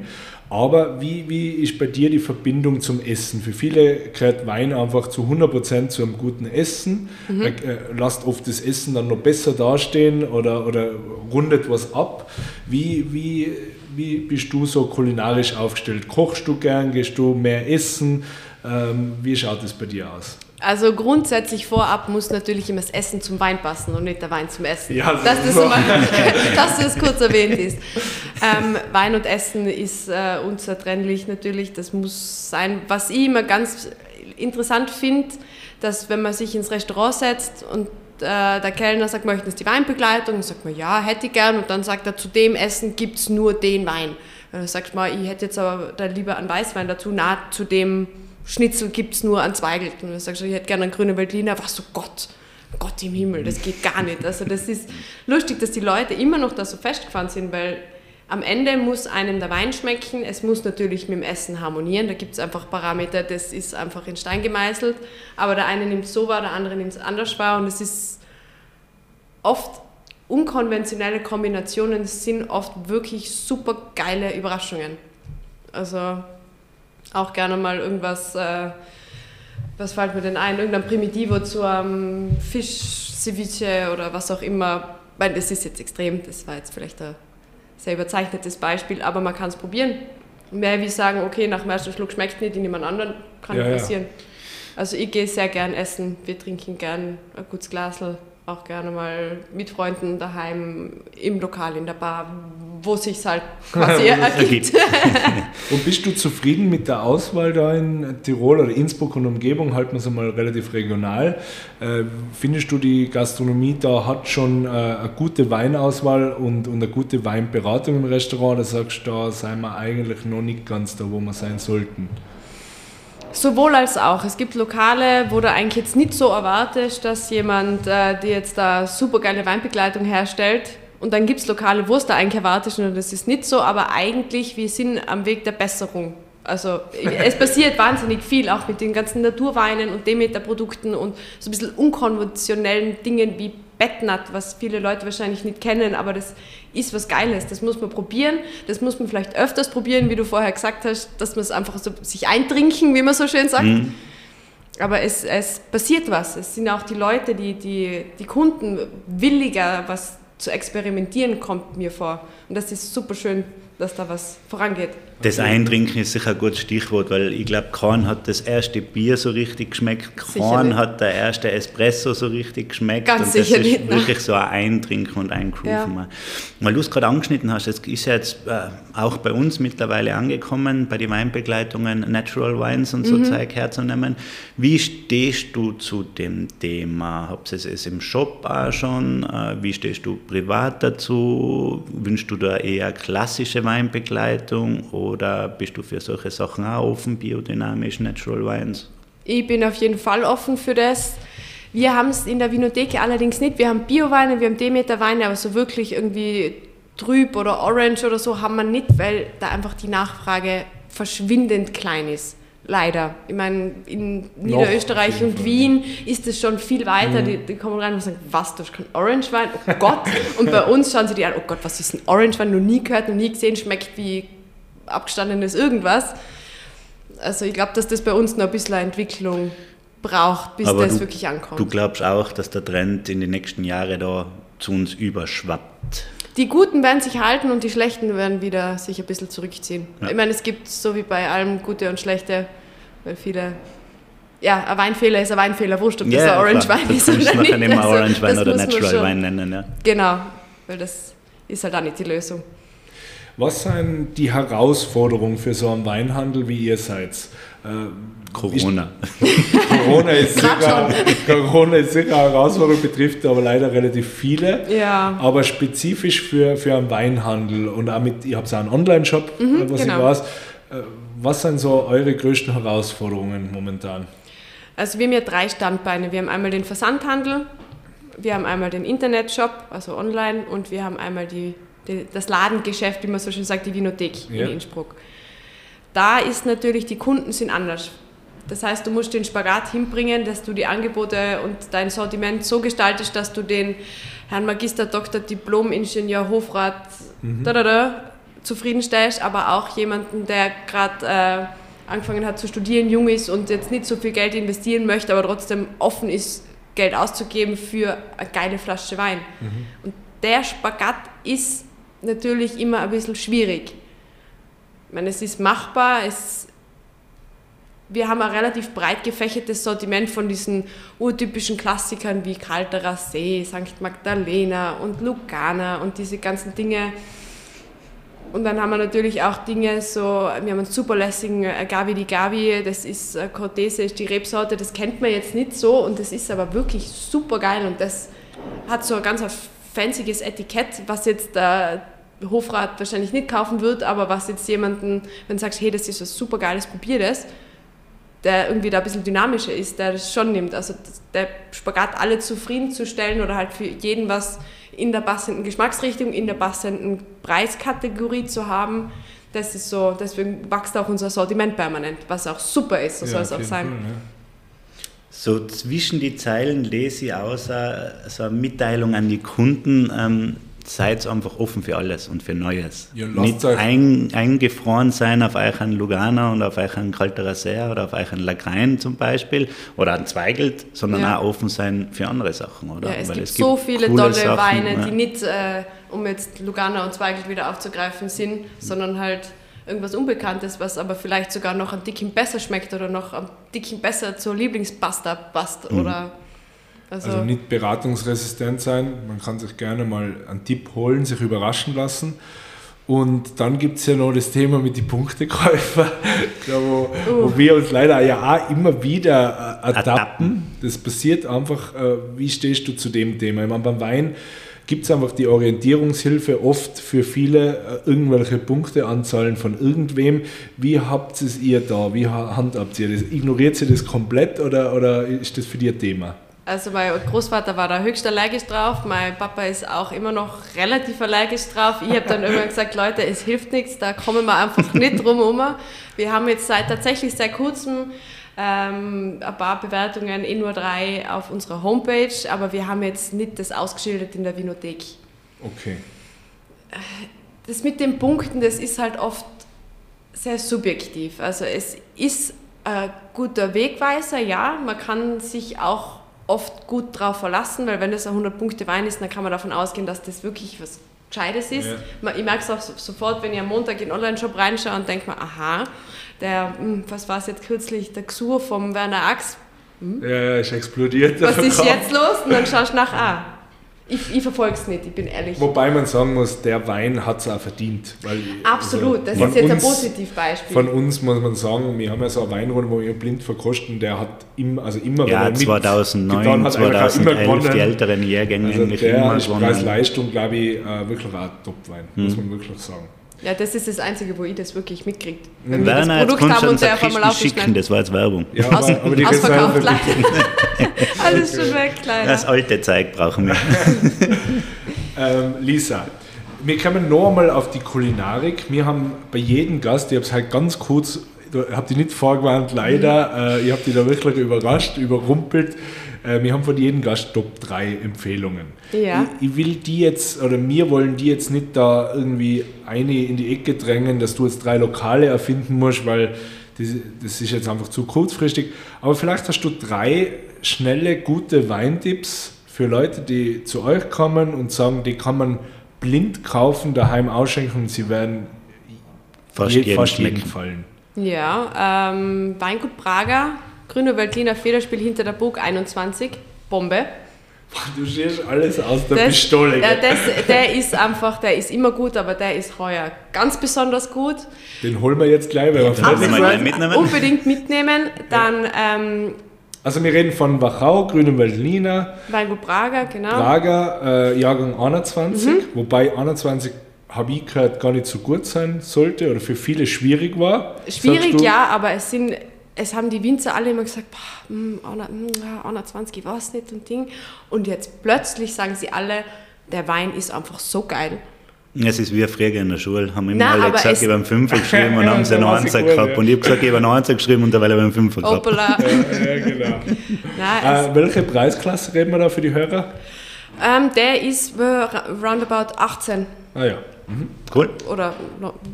Aber wie, wie ist bei dir die Verbindung zum Essen? Für viele gehört Wein einfach zu 100% zu einem guten Essen. Mhm. Äh, lasst oft das Essen dann noch besser dastehen oder, oder rundet was ab. Wie, wie, wie bist du so kulinarisch aufgestellt? Kochst du gern? Gehst du mehr essen? Ähm, wie schaut es bei dir aus? Also grundsätzlich vorab muss natürlich immer das Essen zum Wein passen und nicht der Wein zum Essen. Ja, das dass, das mal, [laughs] dass das kurz erwähnt ist. Ähm, Wein und Essen ist äh, unzertrennlich natürlich. Das muss sein. Was ich immer ganz interessant finde, dass wenn man sich ins Restaurant setzt und äh, der Kellner sagt, möchten Sie die Weinbegleitung? Und sagt man, ja, hätte ich gern. Und dann sagt er, zu dem Essen gibt es nur den Wein. Dann sagst du mal, ich hätte jetzt aber da lieber einen Weißwein dazu. Na, zu dem Schnitzel gibt es nur an Zweigelt. Und dann sagst du, ich hätte gerne einen grünen Veltliner. Was so Gott, Gott im Himmel, das geht gar nicht. Also das ist lustig, dass die Leute immer noch da so festgefahren sind, weil am Ende muss einem der Wein schmecken. Es muss natürlich mit dem Essen harmonieren. Da gibt es einfach Parameter, das ist einfach in Stein gemeißelt. Aber der eine nimmt es so wahr, der andere nimmt es anders wahr. Und es ist oft unkonventionelle Kombinationen sind oft wirklich super geile Überraschungen. Also auch gerne mal irgendwas, äh, was fällt mir denn ein, irgendein Primitivo zu einem Fisch-Ceviche oder was auch immer. Weil das ist jetzt extrem, das war jetzt vielleicht ein sehr überzeichnetes Beispiel, aber man kann es probieren. Mehr wie sagen, okay, nach dem ersten Schluck schmeckt es nicht, in jemand anderen kann ja, passieren. Ja. Also ich gehe sehr gern essen, wir trinken gern ein gutes Glasl auch gerne mal mit Freunden daheim, im Lokal, in der Bar, wo sich halt [laughs] quasi ergibt. [laughs] und bist du zufrieden mit der Auswahl da in Tirol oder Innsbruck und Umgebung? Halten wir es einmal relativ regional. Äh, findest du, die Gastronomie da hat schon äh, eine gute Weinauswahl und, und eine gute Weinberatung im Restaurant? Oder sagst du, da sind wir eigentlich noch nicht ganz da, wo wir sein sollten? Sowohl als auch. Es gibt Lokale, wo du eigentlich jetzt nicht so erwartest, dass jemand äh, dir jetzt da super geile Weinbegleitung herstellt. Und dann gibt es Lokale, wo es da eigentlich erwartest und das ist nicht so, aber eigentlich, wir sind am Weg der Besserung. Also [laughs] es passiert wahnsinnig viel, auch mit den ganzen Naturweinen und Demeter-Produkten und so ein bisschen unkonventionellen Dingen wie Bettnut, was viele Leute wahrscheinlich nicht kennen, aber das ist was Geiles. Das muss man probieren. Das muss man vielleicht öfters probieren, wie du vorher gesagt hast, dass man es einfach so sich eintrinken, wie man so schön sagt. Mhm. Aber es, es passiert was. Es sind auch die Leute, die, die, die Kunden williger, was zu experimentieren, kommt mir vor. Und das ist super schön, dass da was vorangeht. Das Eintrinken ist sicher ein gutes Stichwort, weil ich glaube, Korn hat das erste Bier so richtig geschmeckt, Korn hat der erste Espresso so richtig geschmeckt. Ganz und das ist nicht, wirklich so ein Eintrinken und Eingrooven. Ja. Weil du es gerade angeschnitten hast, es ist ja jetzt äh, auch bei uns mittlerweile angekommen, bei den Weinbegleitungen Natural Wines und so mhm. Zeug herzunehmen. Wie stehst du zu dem Thema? Habt ihr es im Shop auch schon? Äh, wie stehst du privat dazu? Wünschst du da eher klassische Weinbegleitung? Oder oder bist du für solche Sachen auch offen, biodynamisch, Natural Wines? Ich bin auf jeden Fall offen für das. Wir haben es in der Vinotheke allerdings nicht. Wir haben Bio-Weine, wir haben Demeter-Weine, aber so wirklich irgendwie trüb oder orange oder so haben wir nicht, weil da einfach die Nachfrage verschwindend klein ist. Leider. Ich meine, in Niederösterreich und Wien ist es schon viel weiter. Mhm. Die, die, kommen rein und sagen, was, du hast keinen Orange-Wein? Oh Gott. und bei [laughs] uns schauen sie die an, oh Gott, was ist ein Orange-Wein? Noch nie gehört, noch nie gesehen, schmeckt wie abgestandenes irgendwas. Also ich glaube, dass das bei uns noch ein bisschen Entwicklung braucht, bis Aber das du, wirklich ankommt. Du glaubst auch, dass der Trend in den nächsten Jahren da zu uns überschwappt? Die Guten werden sich halten und die Schlechten werden wieder sich ein bisschen zurückziehen. Ja. Ich meine, es gibt so wie bei allem gute und schlechte, weil viele ja, ein Weinfehler ist ein Weinfehler, wurscht, ob das ein Orange Wein ist oder nicht. Man kann immer also, Orange Wein oder Natural Wein nennen, ja. Genau, weil das ist halt auch nicht die Lösung. Was sind die Herausforderungen für so einen Weinhandel, wie ihr seid? Äh, Corona. [laughs] Corona, ist sicher, Corona ist sicher eine Herausforderung, betrifft aber leider relativ viele. Ja. Aber spezifisch für, für einen Weinhandel und auch mit, ihr habt auch einen Online-Shop, mhm, was genau. ich weiß. Äh, was sind so eure größten Herausforderungen momentan? Also wir haben ja drei Standbeine. Wir haben einmal den Versandhandel, wir haben einmal den Internetshop, also online, und wir haben einmal die das Ladengeschäft, wie man so schön sagt, die Vinothek ja. in Innsbruck. Da ist natürlich, die Kunden sind anders. Das heißt, du musst den Spagat hinbringen, dass du die Angebote und dein Sortiment so gestaltest, dass du den Herrn Magister, Doktor, Diplom-Ingenieur, Hofrat mhm. da, da, da, zufriedenstellst, aber auch jemanden, der gerade äh, angefangen hat zu studieren, jung ist und jetzt nicht so viel Geld investieren möchte, aber trotzdem offen ist, Geld auszugeben für eine geile Flasche Wein. Mhm. Und der Spagat ist natürlich immer ein bisschen schwierig. Ich meine, es ist machbar, es, wir haben ein relativ breit gefächertes Sortiment von diesen urtypischen Klassikern wie Kalterer See, St. Magdalena und Lugana und diese ganzen Dinge. Und dann haben wir natürlich auch Dinge so, wir haben einen superlässigen Gavi di Gavi, das ist äh, Cortese, ist die Rebsorte, das kennt man jetzt nicht so und das ist aber wirklich super geil und das hat so ein ganz fancyes Etikett, was jetzt der Hofrat wahrscheinlich nicht kaufen wird, aber was jetzt jemanden, wenn du sagst, hey, das ist was super geiles, probier das, der irgendwie da ein bisschen dynamischer ist, der das schon nimmt. Also der Spagat alle zufriedenzustellen oder halt für jeden was in der passenden Geschmacksrichtung, in der passenden Preiskategorie zu haben, das ist so, deswegen wächst auch unser Sortiment permanent, was auch super ist, so ja, soll es auch sein. Fall, ja. So zwischen die Zeilen lese ich aus äh, so eine Mitteilung an die Kunden, ähm, seid einfach offen für alles und für Neues. Ja, Nicht ein, eingefroren sein auf euch einen Lugana und auf euch einen Kalterer See oder auf euch einen Lagrein zum Beispiel oder einen Zweigelt, sondern ja. auch offen sein für andere Sachen, oder? Ja, es, Weil gibt es gibt so viele tolle Sachen, Weine, die nicht, äh, um jetzt Lugana und Zweigelt wieder aufzugreifen, sind, sondern halt irgendwas Unbekanntes, was aber vielleicht sogar noch ein Dickchen besser schmeckt oder noch ein Dickchen besser zur Lieblingspasta passt. Mhm. Oder also, also, nicht beratungsresistent sein. Man kann sich gerne mal einen Tipp holen, sich überraschen lassen. Und dann gibt es ja noch das Thema mit den Punktekäufen, [laughs] wo, uh. wo, wir uns leider ja auch immer wieder äh, adapten. Das passiert einfach, äh, wie stehst du zu dem Thema? Ich meine, beim Wein gibt es einfach die Orientierungshilfe oft für viele äh, irgendwelche Punkteanzahlen von irgendwem. Wie habt es ihr da? Wie handhabt ihr das? Ignoriert ihr das komplett oder, oder ist das für dich ein Thema? Also mein Großvater war da höchst allergisch drauf, mein Papa ist auch immer noch relativ allergisch drauf. Ich habe dann irgendwann gesagt, Leute, es hilft nichts, da kommen wir einfach nicht drum herum. Wir haben jetzt seit tatsächlich seit kurzem Ähm, ein paar Bewertungen, eh nur drei auf unserer Homepage, aber wir haben jetzt nicht das ausgeschildert in der Vinothek. Okay. Das mit den Punkten, das ist halt oft sehr subjektiv. Also es ist ein guter Wegweiser, ja. Man kann sich auch oft gut darauf verlassen, weil wenn das ein 100-Punkte-Wein ist, dann kann man davon ausgehen, dass das wirklich was Gescheites ist. Ja. Ich merke es auch sofort, wenn ich am Montag in den Online-Shop reinschaue und denke mir, aha, der, hm, was war es jetzt kürzlich, der Xur vom Werner Ax. Hm? Ja, ist explodiert. Was [laughs] ist jetzt los? Und dann schaust du nach, ah, ich, ich verfolge es nicht, ich bin ehrlich. Wobei man sagen muss, der Wein hat es auch verdient. Weil, Absolut, also, das ist jetzt uns, ein Positivbeispiel. Von uns muss man sagen, wir haben ja so eine Weinrunde, wo wir blind verkosten, der hat immer, also immer ja, wenn er 2009, hat, 2011, die älteren Jahrgänge also eigentlich der immer gewonnen. Preis-Leistung, glaube ich, äh, wirklich ein Top-Wein, hm. muss man wirklich sagen. Ja, das ist das Einzige, wo ich das wirklich mitkriege. Wenn wir das Produkt haben und der auf einmal schicken, das war jetzt Werbung. Ja, aber, Aus, aber die Ausverkauft [laughs] Alles schon weg, leider. Das alte Zeug brauchen wir. [laughs] ähm, Lisa, wir kommen noch einmal auf die Kulinarik. Wir haben bei jedem Gast, ich habe es halt ganz kurz, ich habe die nicht vorgewarnt, leider, mhm. äh, ich habe die da wirklich überrascht, überrumpelt. Äh, wir haben von jedem Gast Top 3 Empfehlungen. Ja. Ich, ich, will die jetzt, oder wir wollen die jetzt nicht da irgendwie eine in die Ecke drängen, dass du jetzt drei Lokale erfinden musst, weil das, das ist jetzt einfach zu kurzfristig. Aber vielleicht hast du drei schnelle, gute Weintipps für Leute, die zu euch kommen und sagen, die kann man blind kaufen, daheim ausschenken und sie werden fast, je, fast jeden fallen. Ja, ähm, Weingut Prager Grüne Veltliner Federspiel hinter der Burg 21. Bombe. Du schießt alles aus der das, Pistole. Ja, das, der ist einfach, der ist immer gut, aber der ist heuer ganz besonders gut. Den holen wir jetzt gleich, weil wir fertig. Mitnehmen. Unbedingt mitnehmen. Dann, ja. ähm, also wir reden von Wachau, Grüne Veltliner. Weingut Prager, genau. Prager, äh, Jahrgang 21, mhm. wobei 21 habe ich gehört, gar nicht so gut sein sollte oder für viele schwierig war. Schwierig, ja, aber es sind es haben die Winzer alle immer gesagt, mh, 120 war es nicht und Ding. Und jetzt plötzlich sagen sie alle, der Wein ist einfach so geil. Es ist wie früher in der Schule, haben immer Nein, alle gesagt, ich habe einen Fünfer [laughs] geschrieben und haben sie einen Einser gehabt. Ja. Und ich habe gesagt, ich habe einen Einser geschrieben und dabei habe ich einen Fünfer gehabt. ja, ja, genau. [laughs] Nein, äh, welche Preisklasse reden wir da für die Hörer? Ähm, der ist roundabout 18. Ah ja. Mhm. Cool. Oder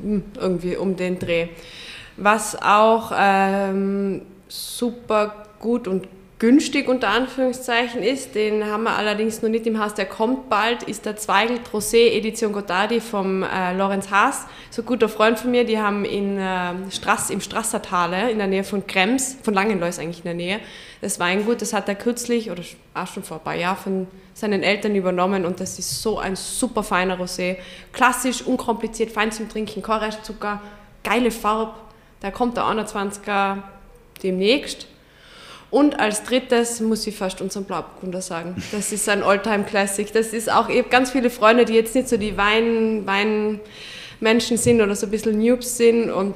hm, irgendwie um den Dreh. Was auch ähm, super gut und günstig unter Anführungszeichen ist, den haben wir allerdings noch nicht im Haus, der kommt bald, ist der Zweigelt Rosé Edition Godardi vom äh, Lorenz Haas, so ein guter Freund von mir, die haben in äh, Strass, im Strassertale in der Nähe von Krems, von Langenlois eigentlich in der Nähe, das Weingut, das hat er kürzlich oder auch schon vor ein paar Jahren von seinen Eltern übernommen. Und das ist so ein super feiner Rosé, klassisch, unkompliziert, fein zum Trinken, Korrestzucker, geile Farbe, da kommt der 21er demnächst. Und als drittes muss ich fast unseren Blauburgunder sagen. Das ist ein Alltime classic Das ist auch, ich habe ganz viele Freunde, die jetzt nicht so die Wein, Weinmenschen sind oder so ein bisschen Noobs sind und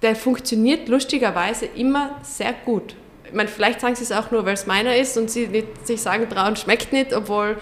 der funktioniert lustigerweise immer sehr gut. Ich meine, vielleicht sagen sie es auch nur, weil es meiner ist und sie nicht sich sagen trauen, schmeckt nicht, obwohl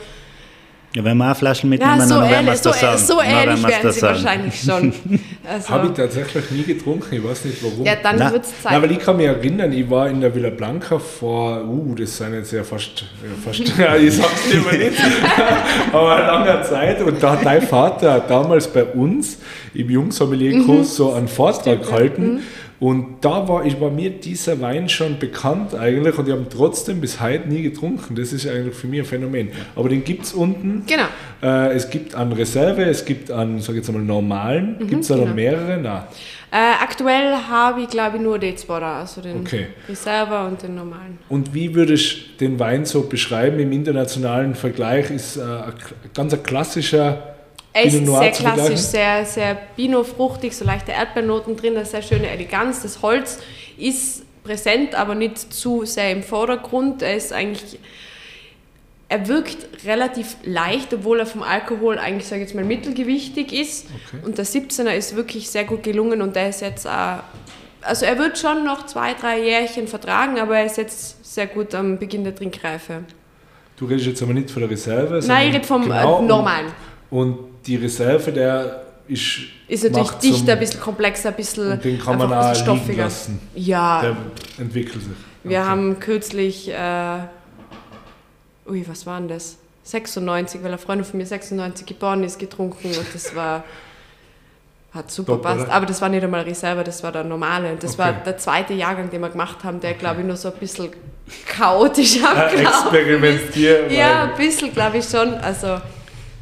ja, wenn wir auch Flaschen mitnehmen, ja, so dann werden wir es so, sagen. So ehrlich werden sie sagen. wahrscheinlich schon. [laughs] Also. Habe ich tatsächlich nie getrunken, ich weiß nicht warum. Ja, dann wird es Zeit. Ja, weil ich kann mich erinnern, ich war in der Villa Blanca vor, uh, das sind jetzt ja fast, fast [laughs] ja, ich sag's dir mal nicht, [laughs] aber langer Zeit. Und da hat dein Vater damals bei uns im Jungsommelier-Kurs mhm. so einen Vortrag gehalten. Mhm und da war, ich, war mir dieser Wein schon bekannt eigentlich und ich habe ihn trotzdem bis heute nie getrunken. Das ist eigentlich für mich ein Phänomen. Aber den gibt es unten. Genau. Äh, es gibt an Reserve, es gibt an, sag jetzt mal, normalen. Mhm, gibt es da genau. noch mehrere? Nein. Äh, aktuell habe ich, glaube ich, nur den zwei, also den okay. Reserve und den normalen. Und wie würdest du den Wein so beschreiben im internationalen Vergleich? Ist äh, ein ganz ein klassischer er ist sehr klassisch, sehr, sehr Bino-fruchtig, so leichte Erdbeernoten drin, eine sehr schöne Eleganz. Das Holz ist präsent, aber nicht zu sehr im Vordergrund. Er ist eigentlich, er wirkt relativ leicht, obwohl er vom Alkohol eigentlich, sage ich jetzt mal, mittelgewichtig ist. Okay. Und der 17er ist wirklich sehr gut gelungen und der ist jetzt auch, also er wird schon noch zwei, drei Jährchen vertragen, aber er ist jetzt sehr gut am Beginn der Trinkreife. Du redest jetzt aber nicht von der Reserve, Nein, ich rede vom äh, genau, normalen. Und die Reserve, der ist, ist natürlich dichter, ein bisschen komplexer, ein bisschen, und den kann man auch stoffiger. Lassen. Ja. Der entwickelt sich. Wir okay. haben kürzlich, äh, ui, was war denn das? 96, weil eine Freundin von mir 96 geboren ist, getrunken und das war hat super Top, passt. Aber das war nicht einmal Reserve, das war der normale. Das okay. war der zweite Jahrgang, den wir gemacht haben, der, okay. glaube ich, nur so ein bisschen chaotisch [laughs] abgelaufen Experimentieren. Ja, ein bisschen, glaube ich schon. Also,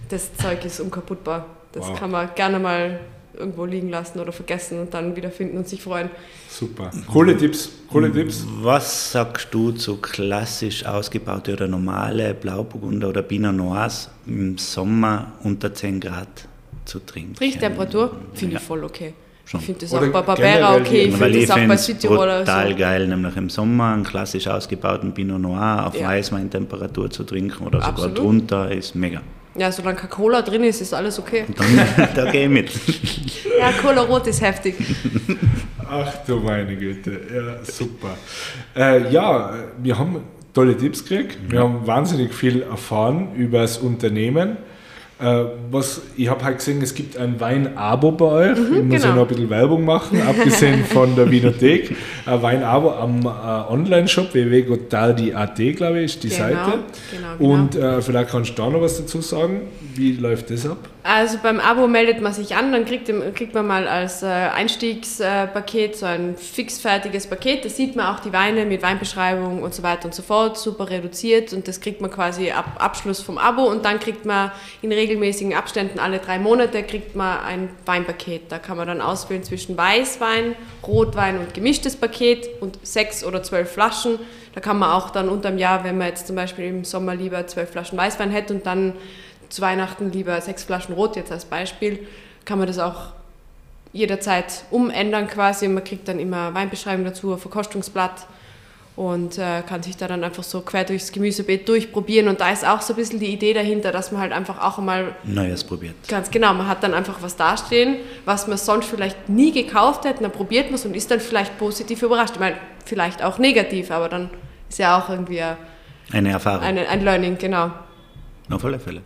das Zeug ist unkaputtbar. Das wow. kann man gerne mal irgendwo liegen lassen oder vergessen und dann wieder finden und sich freuen. Super. Coole Tipps. Coole Tipps. Was sagst du zu klassisch ausgebaute oder normale Blauburgunder oder Pinot Noirs im Sommer unter 10 Grad? zu trinken. Riechtemperatur finde ich voll okay. Schon. Ich finde das auch bei Barbera okay, ich finde das auch bei Südtiroler total so. geil, nämlich im Sommer einen klassisch ausgebauten Pinot Noir auf ja. Weißweintemperatur zu trinken oder sogar Absolut. drunter ist mega. Ja, solange kein Cola drin ist, ist alles okay. [laughs] Dann, da gehe ich mit. ja, Cola Rot ist heftig. Ach du meine Güte, ja, super. Äh, ja, wir haben tolle Tipps gekriegt, wir haben wahnsinnig viel erfahren über das Unternehmen. Äh, was, ich habe halt gesehen, es gibt ein Wein-Abo bei euch. Mhm, ich muss genau. ja noch ein bisschen Werbung machen, [laughs] abgesehen von der Winothek. Ein Wein-Abo am äh, Online-Shop www.gotaldi.at, glaube ich, ist die genau, Seite. Genau, genau. Und äh, vielleicht kannst du da noch was dazu sagen. Wie läuft das ab? Also beim Abo meldet man sich an, dann kriegt, kriegt man mal als äh, Einstiegspaket so ein fixfertiges Paket. Da sieht man auch die Weine mit Weinbeschreibung und so weiter und so fort, super reduziert und das kriegt man quasi ab Abschluss vom Abo und dann kriegt man in regelmäßigen Abständen alle drei Monate kriegt man ein Weinpaket. Da kann man dann auswählen zwischen Weißwein, Rotwein und gemischtes Paket und sechs oder zwölf Flaschen. Da kann man auch dann unterm Jahr, wenn man jetzt zum Beispiel im Sommer lieber zwölf Flaschen Weißwein hätte und dann zu Weihnachten lieber sechs Flaschen Rot jetzt als Beispiel, kann man das auch jederzeit umändern quasi. Man kriegt dann immer Weinbeschreibung dazu, ein Verkostungsblatt und äh, kann sich da dann einfach so quer durchs Gemüsebeet durchprobieren. Und da ist auch so ein bisschen die Idee dahinter, dass man halt einfach auch einmal... Neues probiert. Ganz genau, man hat dann einfach was dastehen, was man sonst vielleicht nie gekauft hätte, dann probiert man es und ist dann vielleicht positiv überrascht. Ich meine, vielleicht auch negativ, aber dann ist ja auch irgendwie... Eine Erfahrung. Eine, ein Learning, genau. Auf alle Fälle.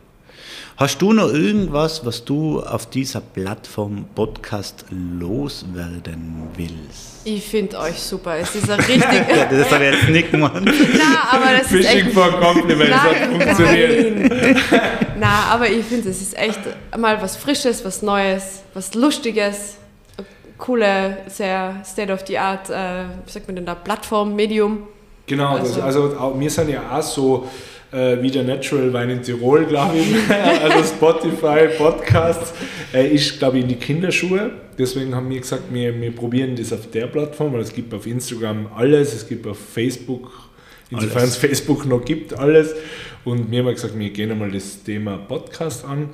Hast du noch irgendwas, was du auf dieser Plattform Podcast loswerden willst? Ich finde euch super. Es ist ein richtig. [laughs] ja, das habe ich jetzt nicht gemacht. Nein, aber das Fishing ist echt. for Compliment, das hat funktioniert. Nein, aber ich finde, es ist echt mal was Frisches, was Neues, was Lustiges. Coole, sehr State-of-the-Art, äh, wie sagt man denn da, Plattform, Medium. Genau, also, das, also wir sind ja auch so äh, wie der Natural Wein in Tirol, glaube ich. [laughs] also Spotify, Podcasts, äh, ist, glaube ich, in die Kinderschuhe. Deswegen haben wir gesagt, wir, wir probieren das auf der Plattform, weil es gibt auf Instagram alles, es gibt auf Facebook, insofern es Facebook noch gibt, alles. Und wir haben gesagt, wir gehen einmal das Thema Podcast an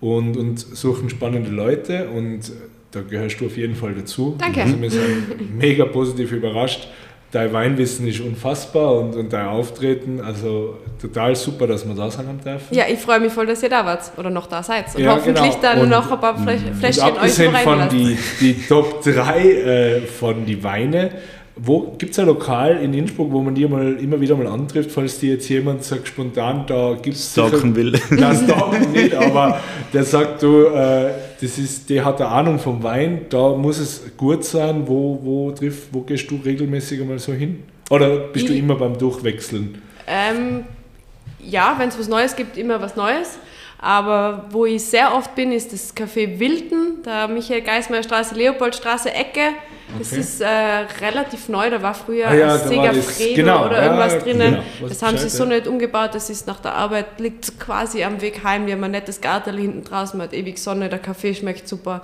und, und suchen spannende Leute und da gehörst du auf jeden Fall dazu. Danke. Also wir sind mega positiv überrascht dein Weinwissen ist unfassbar und, und dein Auftreten, also total super, dass wir da sein haben dürfen. Ja, ich freue mich voll, dass ihr da wart oder noch da seid und ja, hoffentlich genau. dann und, noch ein paar Fläschchen und abgesehen euch von die, die Top 3 äh, von die Weine, wo gibt es ein Lokal in Innsbruck, wo man die mal, immer wieder mal antrifft, falls dir jetzt jemand sagt spontan, da gibt es Stalken will. [laughs] Das Stalken nicht, aber der sagt, du, äh, das ist, der hat eine Ahnung vom Wein, da muss es gut sein, wo, wo, triff, wo gehst du regelmäßig einmal so hin? Oder bist ich, du immer beim Durchwechseln? Ähm, ja, wenn es was Neues gibt, immer was Neues. Aber wo ich sehr oft bin, ist das Café Wilden, der Michael Geismeier Straße, Leopoldstraße, Ecke. Das okay. ist äh, relativ neu, da war früher ah, ja, Sega Fredo genau, oder irgendwas ja, drinnen. Genau, das haben sie so nicht umgebaut, das ist nach der Arbeit, liegt quasi am Weg heim. Wir haben ein nettes Gartel hinten draußen, man hat ewig Sonne, der Kaffee schmeckt super.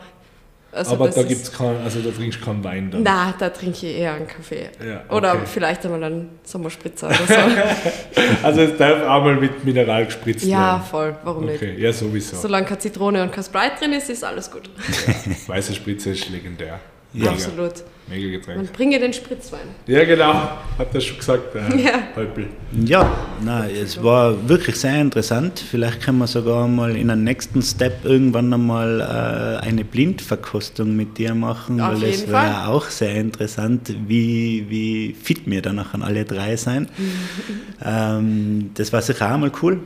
Also aber da gibt's kein, also da trinkst du keinen Wein dann? Nein, da trinke ich eher einen Kaffee. Ja, okay. Oder vielleicht einmal einen Sommerspritzer oder so. [laughs] also es darf auch mal mit Mineral gespritzt ja, werden? Ja, voll. Warum okay. nicht? Ja, sowieso. Solange keine Zitrone und kein Sprite drin ist, ist alles gut. Ja, weiße Spritze ist legendär. Absoluut. Mega Getränk. Und bringe den Spritzwein. Ja, genau. Hat er schon gesagt, der [laughs] ja. Häupl. Ja, nein, es war wirklich sehr interessant. Vielleicht können wir sogar mal in einem nächsten Step irgendwann einmal äh, eine Blindverkostung mit dir machen, Auf weil es wäre auch sehr interessant, wie, wie fit wir dann nachher alle drei sein. ähm, das war sicher auch mal cool.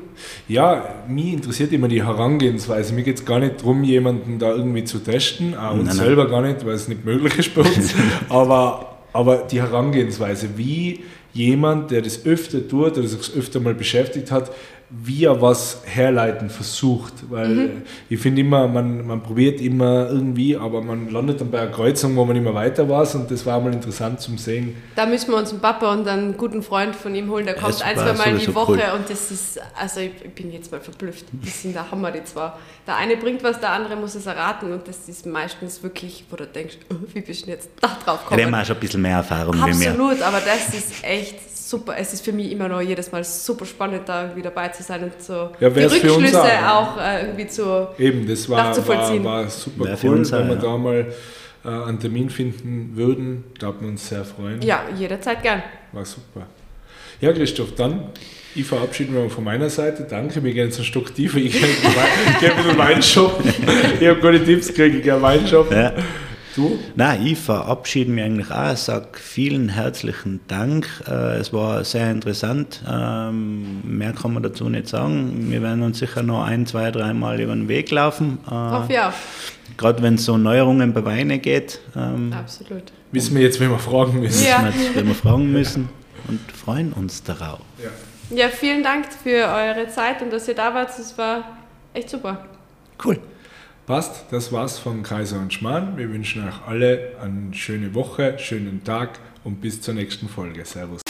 Ja, mich interessiert immer die Herangehensweise. Mir geht es gar nicht darum, jemanden da irgendwie zu testen, auch uns nein, selber gar nicht, weil es nicht möglich ist bei uns. [laughs] aber, aber die Herangehensweise, wie jemand, der das öfter tut oder sich öfter mal beschäftigt hat, wie er was herleiten versucht. Weil mhm. ich finde immer, man, man probiert immer irgendwie, aber man landet dann bei einer Kreuzung, wo man immer weiter war und das war mal interessant zum Sehen. Da müssen wir uns einen Papa und einen guten Freund von ihm holen, der kommt ein, zwei Mal die Woche cool. und das ist, also ich bin jetzt mal verblüfft. Das sind der Hammer, die zwei. Der eine bringt was, der andere muss es erraten und das ist meistens wirklich, wo du denkst, oh, [laughs] wie bist du jetzt da drauf gekommen? Ja, der hat schon ein bisschen mehr Erfahrung Absolut, wie mir. Absolut, aber das ist echt super, es ist für mich immer noch jedes Mal super spannend, da irgendwie dabei zu sein und so ja, die Rückschlüsse auch, auch äh, irgendwie zu Eben, das war, war, war super wär cool, wenn wir ja. da mal äh, einen Termin finden würden. Glaubt wir uns sehr freuen. Ja, jederzeit gern. War super. Ja, Christoph, dann ich verabschiede mich von meiner Seite. Danke, wir gehen jetzt einen Stock tiefer. Ich gehe in den Weinshop. Ich habe gute Tipps gekriegt, ich gehe in den Weinshop. Ja. Du? Nein, ich verabschiede mich eigentlich auch. Ich sage vielen herzlichen Dank. Äh, es war sehr interessant. Ähm, mehr kann man dazu nicht sagen. Wir werden uns sicher noch ein, zwei, dreimal über den Weg laufen. Auf ja. Gerade wenn es so Neuerungen bei Weine geht. Ähm, Absolut. Wissen wir jetzt, wen wir fragen müssen. Ja. Wissen wir jetzt, wen wir fragen müssen und freuen uns darauf. Ja. ja, vielen Dank für eure Zeit und dass ihr da wart. Es war echt super. Cool. Passt, das war's von Kaiser und Schmarrn. Wir wünschen euch alle eine schöne Woche, schönen Tag und bis zur nächsten Folge. Servus.